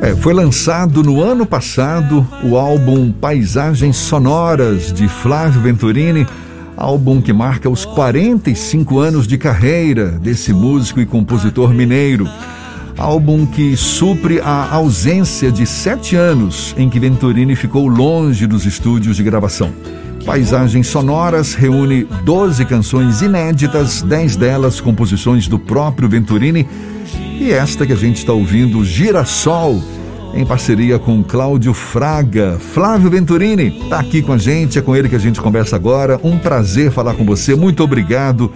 É, foi lançado no ano passado o álbum Paisagens Sonoras de Flávio Venturini, álbum que marca os 45 anos de carreira desse músico e compositor mineiro. Álbum que supre a ausência de sete anos em que Venturini ficou longe dos estúdios de gravação. Paisagens Sonoras reúne 12 canções inéditas, 10 delas composições do próprio Venturini e esta que a gente está ouvindo, Girassol, em parceria com Cláudio Fraga. Flávio Venturini está aqui com a gente, é com ele que a gente conversa agora. Um prazer falar com você. Muito obrigado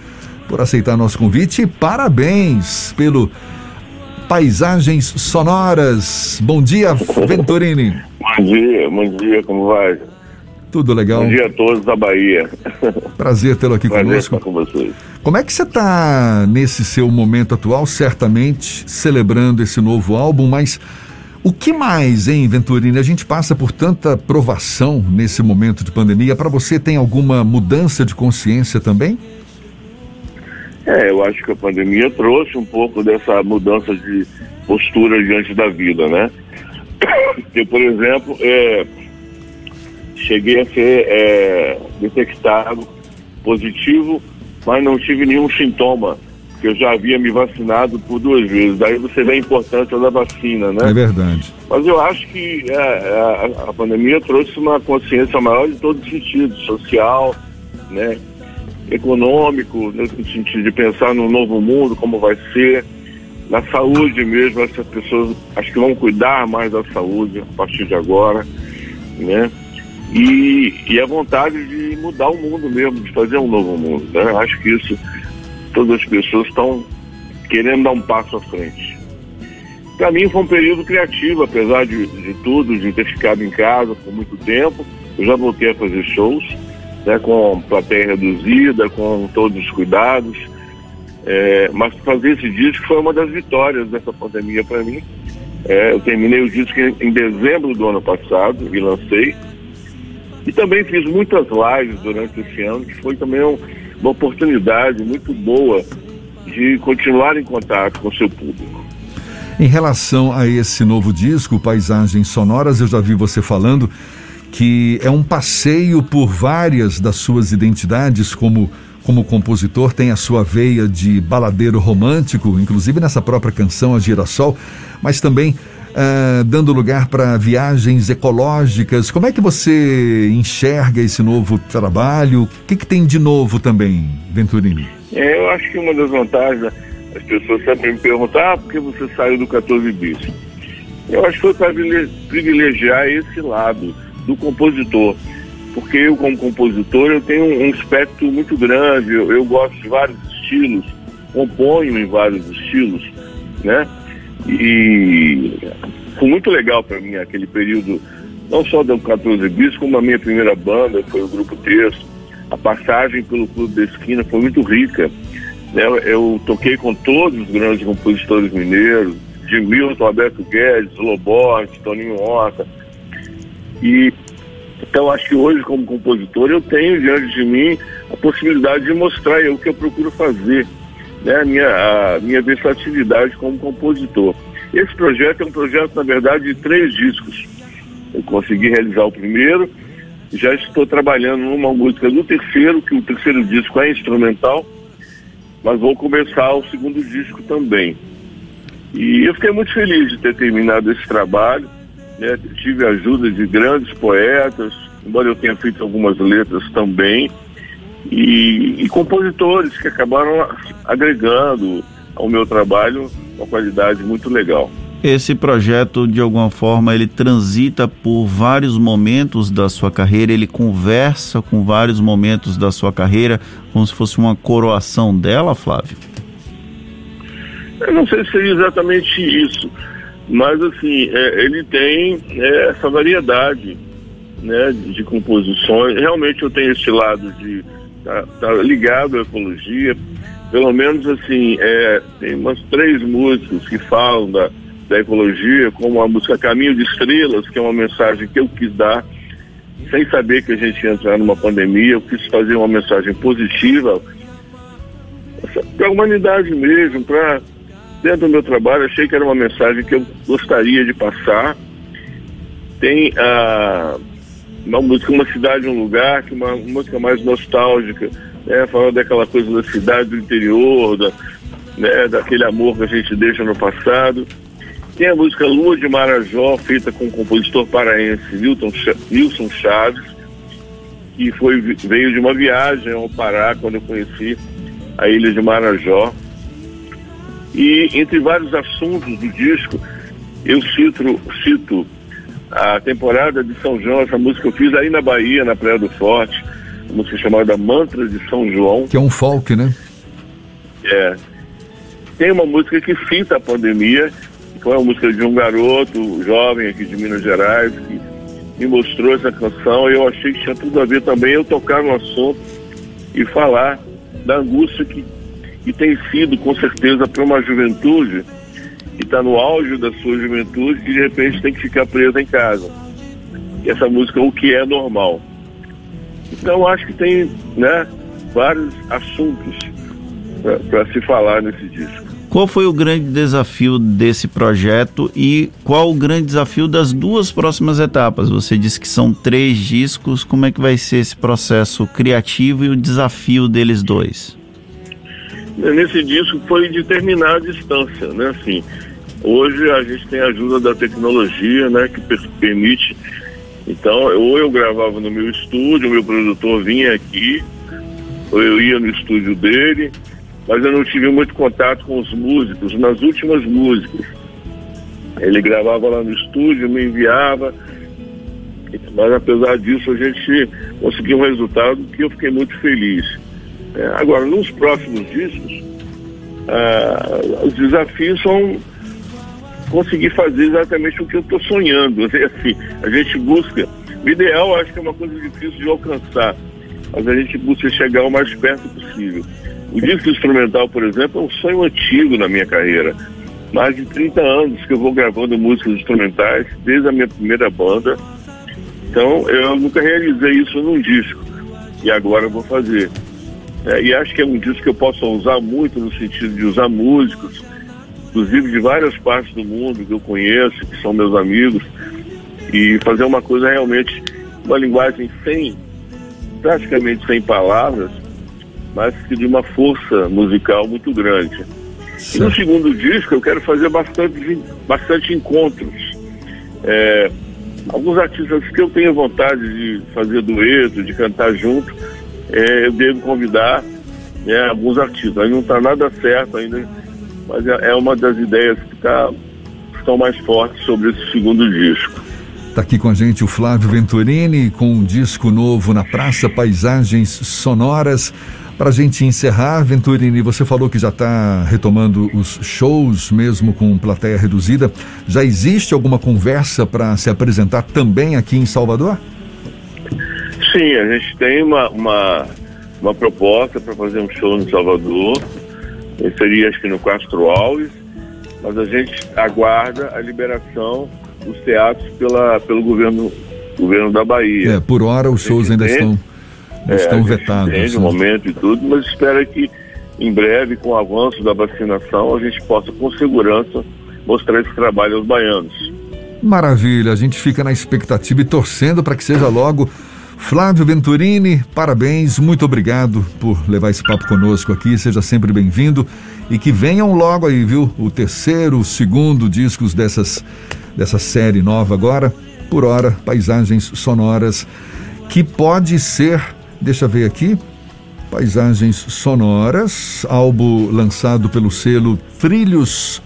por aceitar nosso convite e parabéns pelo Paisagens Sonoras. Bom dia, Venturini. Bom dia, bom dia, como vai? Tudo legal. Bom dia a todos da Bahia. Prazer tê-lo aqui Prazer conosco. estar com vocês. Como é que você está nesse seu momento atual, certamente celebrando esse novo álbum, mas o que mais, hein, Venturini? A gente passa por tanta provação nesse momento de pandemia. Para você, tem alguma mudança de consciência também? É, eu acho que a pandemia trouxe um pouco dessa mudança de postura diante da vida, né? Eu, por exemplo, é, cheguei a ser é, detectado positivo, mas não tive nenhum sintoma, porque eu já havia me vacinado por duas vezes. Daí você vê a importância da vacina, né? É verdade. Mas eu acho que é, a, a, pandemia trouxe uma consciência maior em todos os sentidos, social, né? econômico, nesse sentido de pensar no novo mundo, como vai ser, na saúde mesmo, essas pessoas acho que vão cuidar mais da saúde a partir de agora, né? E, e a vontade de mudar o mundo mesmo, de fazer um novo mundo. Né? Acho que isso, todas as pessoas estão querendo dar um passo à frente. Para mim foi um período criativo, apesar de, de tudo, de ter ficado em casa por muito tempo. Eu já voltei a fazer shows, né, com plateia reduzida, com todos os cuidados. É, mas fazer esse disco foi uma das vitórias dessa pandemia para mim. É, eu terminei o disco em dezembro do ano passado e lancei. E também fiz muitas lives durante esse ano, que foi também um, uma oportunidade muito boa de continuar em contato com o seu público. Em relação a esse novo disco, Paisagens Sonoras, eu já vi você falando que é um passeio por várias das suas identidades como como compositor, tem a sua veia de baladeiro romântico, inclusive nessa própria canção, A Girassol, mas também uh, dando lugar para viagens ecológicas. Como é que você enxerga esse novo trabalho? O que, que tem de novo também, Venturini? É, eu acho que uma das vantagens, as pessoas sempre me perguntam, ah, por que você saiu do 14 bis? Eu acho que foi para privilegiar esse lado do compositor. Porque eu, como compositor, eu tenho um espectro muito grande, eu, eu gosto de vários estilos, componho em vários estilos, né? E foi muito legal para mim aquele período, não só do 14 bis, como a minha primeira banda, foi o Grupo Terço. A passagem pelo Clube da Esquina foi muito rica. Né? Eu toquei com todos os grandes compositores mineiros, de Milton, Alberto Guedes, Loborte, Toninho Horta. E então acho que hoje, como compositor, eu tenho diante de mim a possibilidade de mostrar o que eu procuro fazer né, a, minha, a minha versatilidade como compositor. Esse projeto é um projeto, na verdade, de três discos. Eu consegui realizar o primeiro, já estou trabalhando numa música do terceiro, que o terceiro disco é instrumental, mas vou começar o segundo disco também. E eu fiquei muito feliz de ter terminado esse trabalho. Né? Tive a ajuda de grandes poetas, embora eu tenha feito algumas letras também e, e compositores que acabaram agregando ao meu trabalho uma qualidade muito legal. Esse projeto, de alguma forma, ele transita por vários momentos da sua carreira, ele conversa com vários momentos da sua carreira, como se fosse uma coroação dela, Flávio? Eu não sei se seria exatamente isso, mas assim, é, ele tem é, essa variedade né, de, de composições. Realmente eu tenho esse lado de tá, tá ligado à ecologia. Pelo menos assim, é, tem umas três músicas que falam da, da ecologia, como a música Caminho de Estrelas, que é uma mensagem que eu quis dar, sem saber que a gente ia entrar numa pandemia, eu quis fazer uma mensagem positiva para a humanidade mesmo, para dentro do meu trabalho, achei que era uma mensagem que eu gostaria de passar. Tem a. Uh, uma música, uma cidade, um lugar, que uma, uma música mais nostálgica, né? Falando daquela coisa da cidade do interior, da, né? daquele amor que a gente deixa no passado. Tem a música Lua de Marajó, feita com o compositor paraense Newton, Nilson Chaves, que foi, veio de uma viagem ao Pará, quando eu conheci a ilha de Marajó. E entre vários assuntos do disco, eu cito, cito a temporada de São João, essa música que eu fiz aí na Bahia, na Praia do Forte, uma música chamada Mantra de São João. Que é um folk, né? É. Tem uma música que cita a pandemia, que é uma música de um garoto jovem aqui de Minas Gerais, que me mostrou essa canção e eu achei que tinha tudo a ver também eu tocar no assunto e falar da angústia que, que tem sido, com certeza, para uma juventude que está no auge da sua juventude e de repente tem que ficar presa em casa. E essa música O Que É Normal. Então acho que tem né, vários assuntos para se falar nesse disco. Qual foi o grande desafio desse projeto e qual o grande desafio das duas próximas etapas? Você disse que são três discos, como é que vai ser esse processo criativo e o desafio deles dois? Nesse disco foi de terminar a distância, né? Assim, hoje a gente tem a ajuda da tecnologia, né? Que permite. Então, ou eu gravava no meu estúdio, o meu produtor vinha aqui, ou eu ia no estúdio dele, mas eu não tive muito contato com os músicos nas últimas músicas. Ele gravava lá no estúdio, me enviava, mas apesar disso a gente conseguiu um resultado que eu fiquei muito feliz. É, agora, nos próximos discos, ah, os desafios são conseguir fazer exatamente o que eu estou sonhando. Assim, a gente busca, o ideal acho que é uma coisa difícil de alcançar, mas a gente busca chegar o mais perto possível. O disco instrumental, por exemplo, é um sonho antigo na minha carreira. Mais de 30 anos que eu vou gravando músicas instrumentais, desde a minha primeira banda. Então, eu nunca realizei isso num disco. E agora eu vou fazer. É, e acho que é um disco que eu posso usar muito no sentido de usar músicos, inclusive de várias partes do mundo que eu conheço, que são meus amigos, e fazer uma coisa realmente, uma linguagem sem, praticamente sem palavras, mas que de uma força musical muito grande. E no segundo disco eu quero fazer bastante, bastante encontros. É, alguns artistas que eu tenho vontade de fazer dueto, de cantar junto, é, eu devo convidar né, alguns artistas. Aí não está nada certo ainda, mas é, é uma das ideias que tá, estão mais fortes sobre esse segundo disco. Está aqui com a gente o Flávio Venturini com um disco novo na Praça Paisagens Sonoras. Para a gente encerrar, Venturini, você falou que já está retomando os shows mesmo com plateia reduzida. Já existe alguma conversa para se apresentar também aqui em Salvador? Sim, a gente tem uma, uma, uma proposta para fazer um show no Salvador. Seria acho que no Castro Alves, mas a gente aguarda a liberação dos teatros pela, pelo governo, governo da Bahia. É, por hora os shows ainda estão, é, estão vetados. Tem no momento e tudo, mas espera que em breve, com o avanço da vacinação, a gente possa com segurança mostrar esse trabalho aos baianos. Maravilha, a gente fica na expectativa e torcendo para que seja logo Flávio Venturini, parabéns, muito obrigado por levar esse papo conosco aqui, seja sempre bem-vindo e que venham logo aí, viu? O terceiro, o segundo discos dessas, dessa série nova agora, por hora, Paisagens Sonoras, que pode ser, deixa eu ver aqui, Paisagens Sonoras, álbum lançado pelo selo Trilhos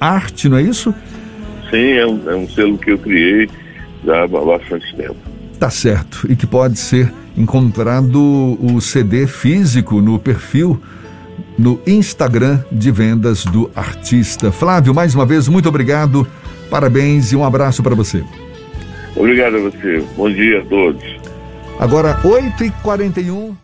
Arte, não é isso? Sim, é um, é um selo que eu criei já há bastante tempo. Tá certo. E que pode ser encontrado o CD físico no perfil no Instagram de vendas do artista. Flávio, mais uma vez, muito obrigado, parabéns e um abraço para você. Obrigado a você. Bom dia a todos. Agora, 8h41.